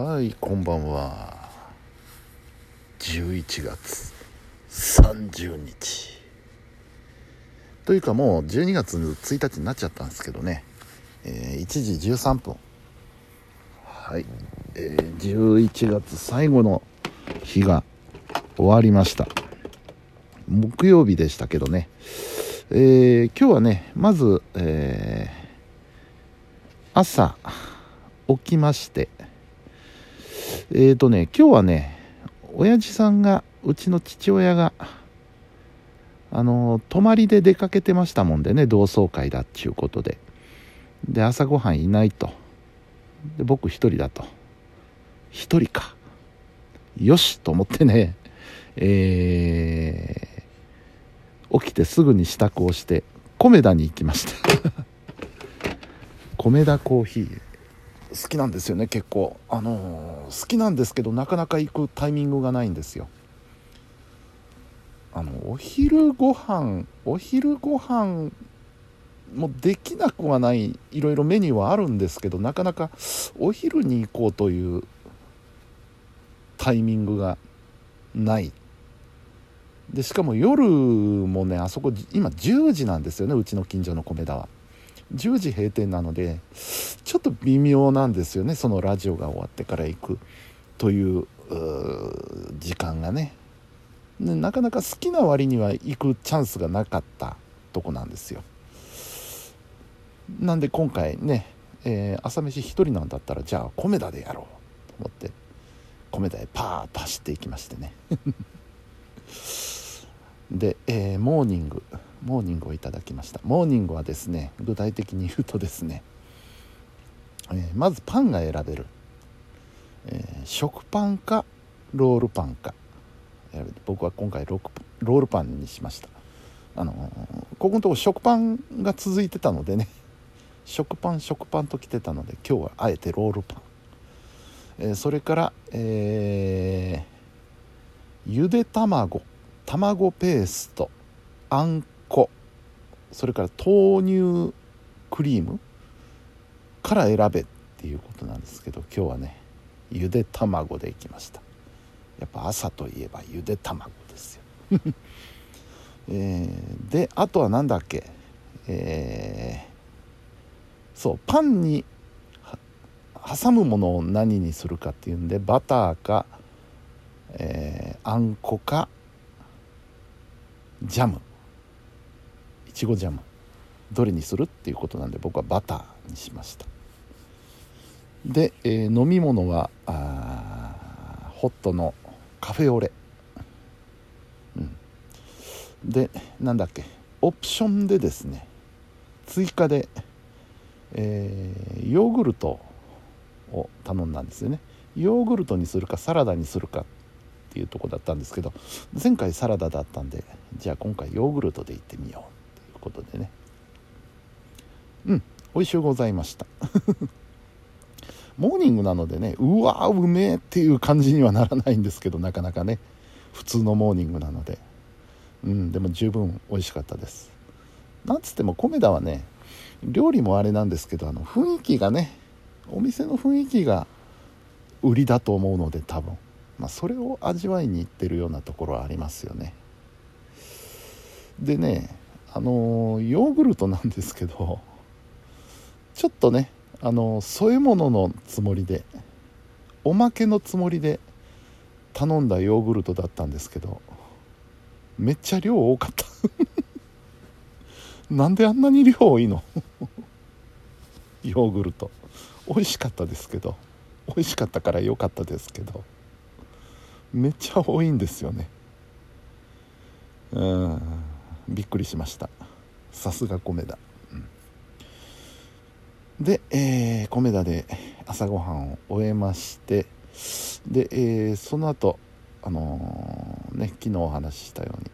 はいこんばんは。11月30日。というかもう12月1日になっちゃったんですけどね、えー、1時13分。はい、えー、11月最後の日が終わりました。木曜日でしたけどね、えー、今日はねまず、えー、朝起きまして。えっ、ー、とね今日はね親父さんがうちの父親があの泊まりで出かけてましたもんでね同窓会だっちゅうことで。で朝ごはんいないと。で僕一人だと。一人か。よしと思ってね えー、起きてすぐに支度をして米田に行きました。米田コーヒー。好きなんですよね結構。あのー、好きなんですけどなかなか行くタイミングがないんですよ。あのお昼ご飯お昼ご飯もできなくはないいろいろメニューはあるんですけどなかなかお昼に行こうというタイミングがない。でしかも夜もねあそこ今10時なんですよねうちの近所の米田は。10時閉店なのでちょっと微妙なんですよね。そのラジオが終わってから行くという時間がね。なかなか好きな割には行くチャンスがなかったとこなんですよ。なんで今回ね、えー、朝飯1人なんだったらじゃあ米田でやろうと思ってコメダへパーッと走っていきましてね。で、えー、モーニングモーニングをいただきました。モーニングはですね具体的に言うとですね、えー、まずパンが選べる、えー、食パンかロールパンか。僕は今回ロールパンにしました。あのここのとこ食パンが続いてたのでね 食パン食パンと来てたので今日はあえてロールパン、えー、それから、えー、ゆで卵。卵ペーストあんこそれから豆乳クリームから選べっていうことなんですけど今日はねゆで卵でいきました。やっぱ朝といえばゆで卵ですよ、えー、であとは何だっけ？えー、そうパンに挟むものを何にするかっていうんでバターか、えー、あんこかジャム。いちごジャム。どれにするっていうことなんで僕はバターにしました。で、えー、飲み物はホットのカフェオレ、うん、でなんだっけ。オプションでですね追加で、えー、ヨーグルトを頼んだんですよね。ヨーグルトにするかサラダにするかっていうとこだったんですけど前回サラダだったんでじゃあ今回ヨーグルトでいってみようということでね。うん美味しゅうございました。モーニングなのでねうわうめえっていう感じにはならないんですけどなかなかね。普通のモーニングなので。うんでも十分美味しかったです。なんつっても米田はね料理もあれなんですけどあの雰囲気がねお店の雰囲気が売りだと思うので多分、まあ、それを味わいにいってるようなところはありますよね。でねあのヨーグルトなんですけどちょっとねあの添え物のつもりでおまけのつもりで頼んだヨーグルトだったんですけどめっちゃ量多かった。なんであんなに量多いの？ヨーグルト。美味しかったですけど美味しかったから良かったですけど。めっちゃ多いんですよね。うん。びっくりしました。さすが米だで、えー、米田で朝ごはんを終えましてで、えー、その後あのー、ね昨日お話ししたように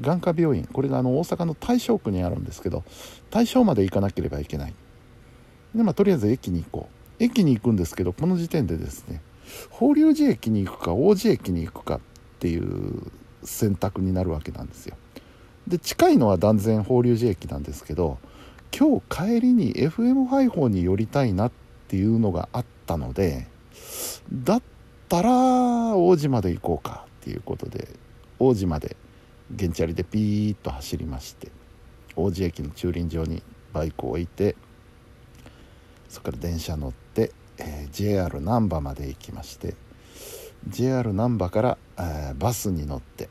眼科病院これがあの大阪の大正区にあるんですけど大正まで行かなければいけない。でまあとりあえず駅に行こう。駅に行くんですけどこの時点でですね法隆寺駅に行くか王子駅に行くかっていう選択になるわけなんですよ。で近いのは断然法隆寺駅なんですけど今日帰りに FM 配報に寄りたいなっていうのがあったのでだったら王子まで行こうかっていうことで王子まで原チャリでピーッと走りまして王子駅の駐輪場にバイクを置いてそこから電車乗って、えー、JR 難波まで行きまして JR 難波から、えー、バスに乗って、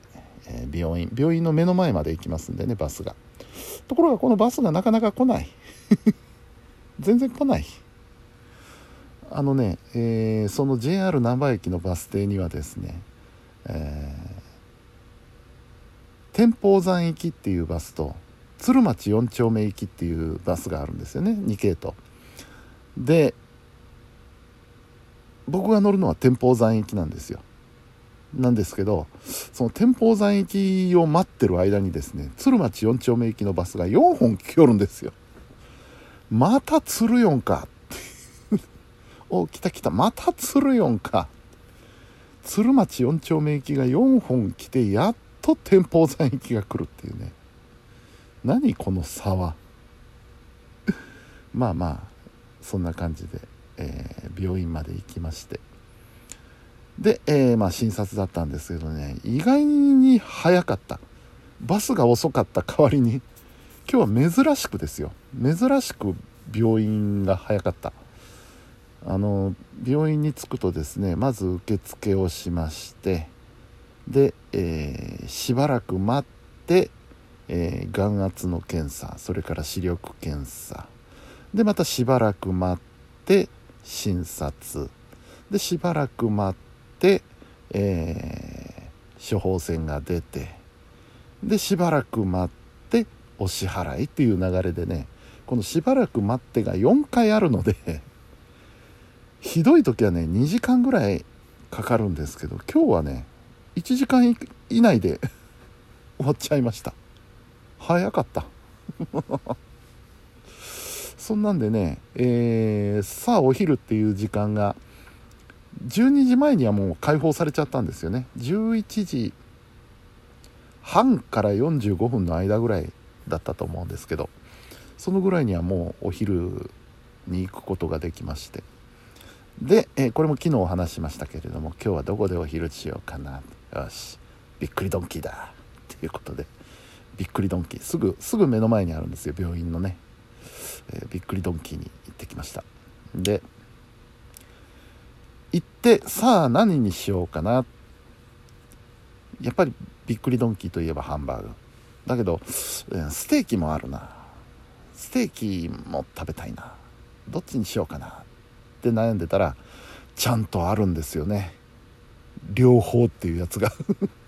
えー、病院病院の目の前まで行きますんでねバスが。ところがこのバスがなかなか来ない。全然来ない。あのね、えー、その JR 難波駅のバス停にはですね、えー、天保山行きっていうバスと鶴町4丁目行きっていうバスがあるんですよね2系統。で僕が乗るのは天保山行きなんですよ。なんですけどその天保山行きを待ってる間にですね鶴町4丁目行きのバスが4本来よるんですよ。また鶴4か。お来た来た。また鶴4か。鶴町4丁目行きが4本来てやっと天保山行きが来るっていうね。何この差は。まあまあそんな感じで、えー、病院まで行きまして。で、えー、まあ診察だったんですけどね意外に早かった。バスが遅かった代わりに今日は珍しくですよ。珍しく病院が早かった。あの病院に着くとですねまず受付をしましてで、えー、しばらく待って、えー、眼圧の検査それから視力検査。でまたしばらく待って診察。でしばらく待って、えー、処方箋が出てでしばらく待ってお支払いっていう流れでねこのしばらく待ってが4回あるので ひどい時はね2時間ぐらいかかるんですけど今日はね1時間以内で 終わっちゃいました。早かった。そんなんでね、えー、さあお昼っていう時間が12時前にはもう解放されちゃったんですよね。11時半から45分の間ぐらいだったと思うんですけどそのぐらいにはもうお昼に行くことができまして。で、えー、これも昨日お話しましたけれども今日はどこでお昼しようかな。よしびっくりドンキーだ。っていうことでびっくりドンキー。すぐすぐ目の前にあるんですよ病院のね、えー、びっくりドンキーに行ってきました。で行ってさあ何にしようかな。やっぱりびっくりドンキーといえばハンバーグ。だけどステーキもあるな。ステーキも食べたいな。どっちにしようかな。って悩んでたらちゃんとあるんですよね。両方っていうやつが。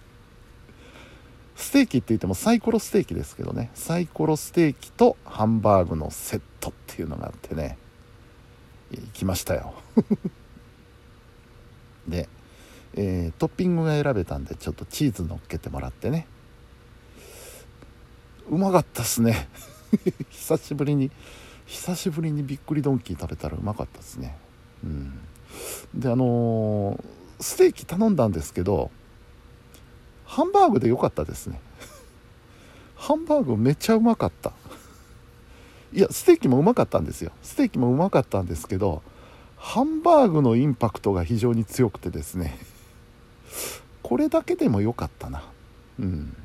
ステーキって言ってもサイコロステーキですけどね。サイコロステーキとハンバーグのセットっていうのがあってね。行きましたよ。で、えー、トッピングが選べたんでちょっとチーズ乗っけてもらってね。うまかったっすね。久しぶりに久しぶりにびっくりドンキー食べたらうまかったですね。うん。であのー、ステーキ頼んだんですけどハンバーグで良かったですね。ハンバーグめっちゃうまかった。いやステーキもうまかったんですよ。ステーキもうまかったんですけどハンバーグのインパクトが非常に強くてですね。これだけでも良かったな。うん。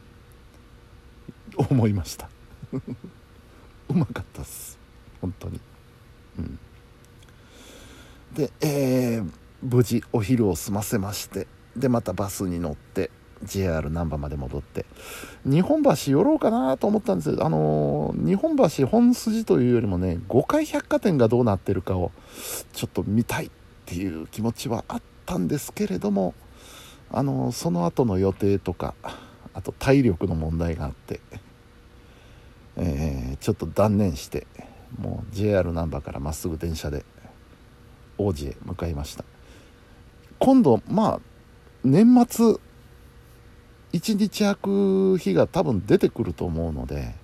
思いました。うまかったっす。本当に。うん。で、えー、無事お昼を済ませましてでまたバスに乗って JR 難波まで戻って。日本橋寄ろうかなと思ったんですあのー、日本橋本筋というよりもね5階百貨店がどうなってるかをちょっと見たいっていう気持ちはあったんですけれどもあのー、その後の予定とかあと体力の問題があって、えー、ちょっと断念してもう JR 難波からまっすぐ電車で王子へ向かいました。今度まあ年末1日空く日が多分出てくると思うので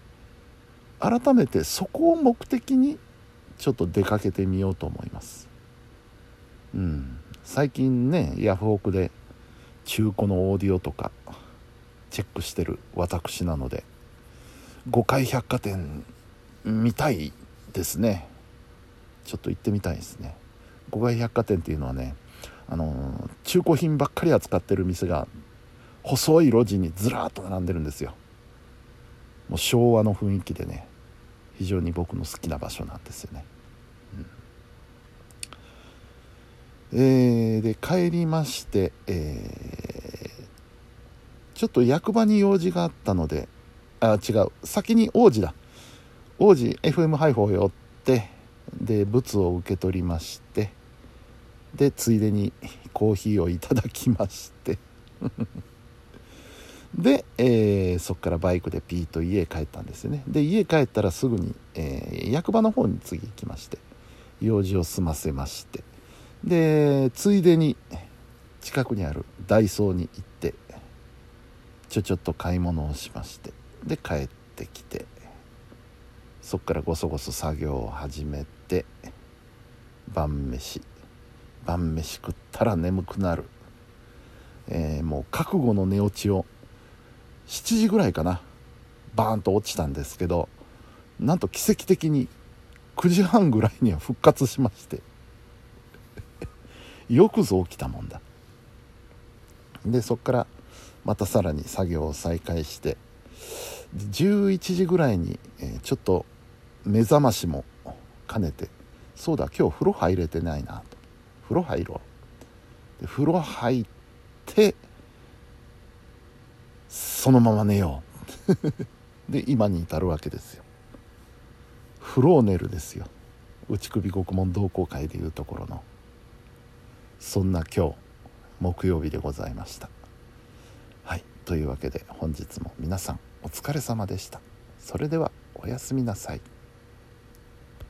改めてそこを目的にちょっと出かけてみようと思います。うん。最近ねヤフオクで中古のオーディオとかチェックしてる私なので5階百貨店見たいですね。ちょっと行ってみたいですね。五階百貨店っていうのはねあの中古品ばっかり扱ってる店が細い路地にずらっと並んでるんですよ。もう昭和の雰囲気でね非常に僕の好きな場所なんですよね、うん、えー、で帰りまして、えー、ちょっと役場に用事があったのであ違う。先に王子だ。王子 FM 配布を寄ってで物を受け取りましてでついでにコーヒーをいただきまして。で、えー、そこからバイクでピーと家へ帰ったんですよね。で家帰ったらすぐに、えー、役場の方に次行きまして用事を済ませまして。でついでに近くにあるダイソーに行ってちょちょっと買い物をしましてで帰ってきてそっからごそごそ作業を始めて晩飯。晩飯食ったら眠くなる、えー、もう覚悟の寝落ちを7時ぐらいかな。バーンと落ちたんですけどなんと奇跡的に9時半ぐらいには復活しまして。よくぞ起きたもんだ。でそっからまたさらに作業を再開して11時ぐらいに、え、ちょっと目覚ましも兼ねてそうだ今日風呂入れてないなと。風呂入ろう。で風呂入ってそのまま寝よう。で今に至るわけですよ。フローネルですよ。内首獄門同好会でいうところの。そんな今日木曜日でございました。はい。というわけで本日も皆さんお疲れ様でした。それではおやすみなさい。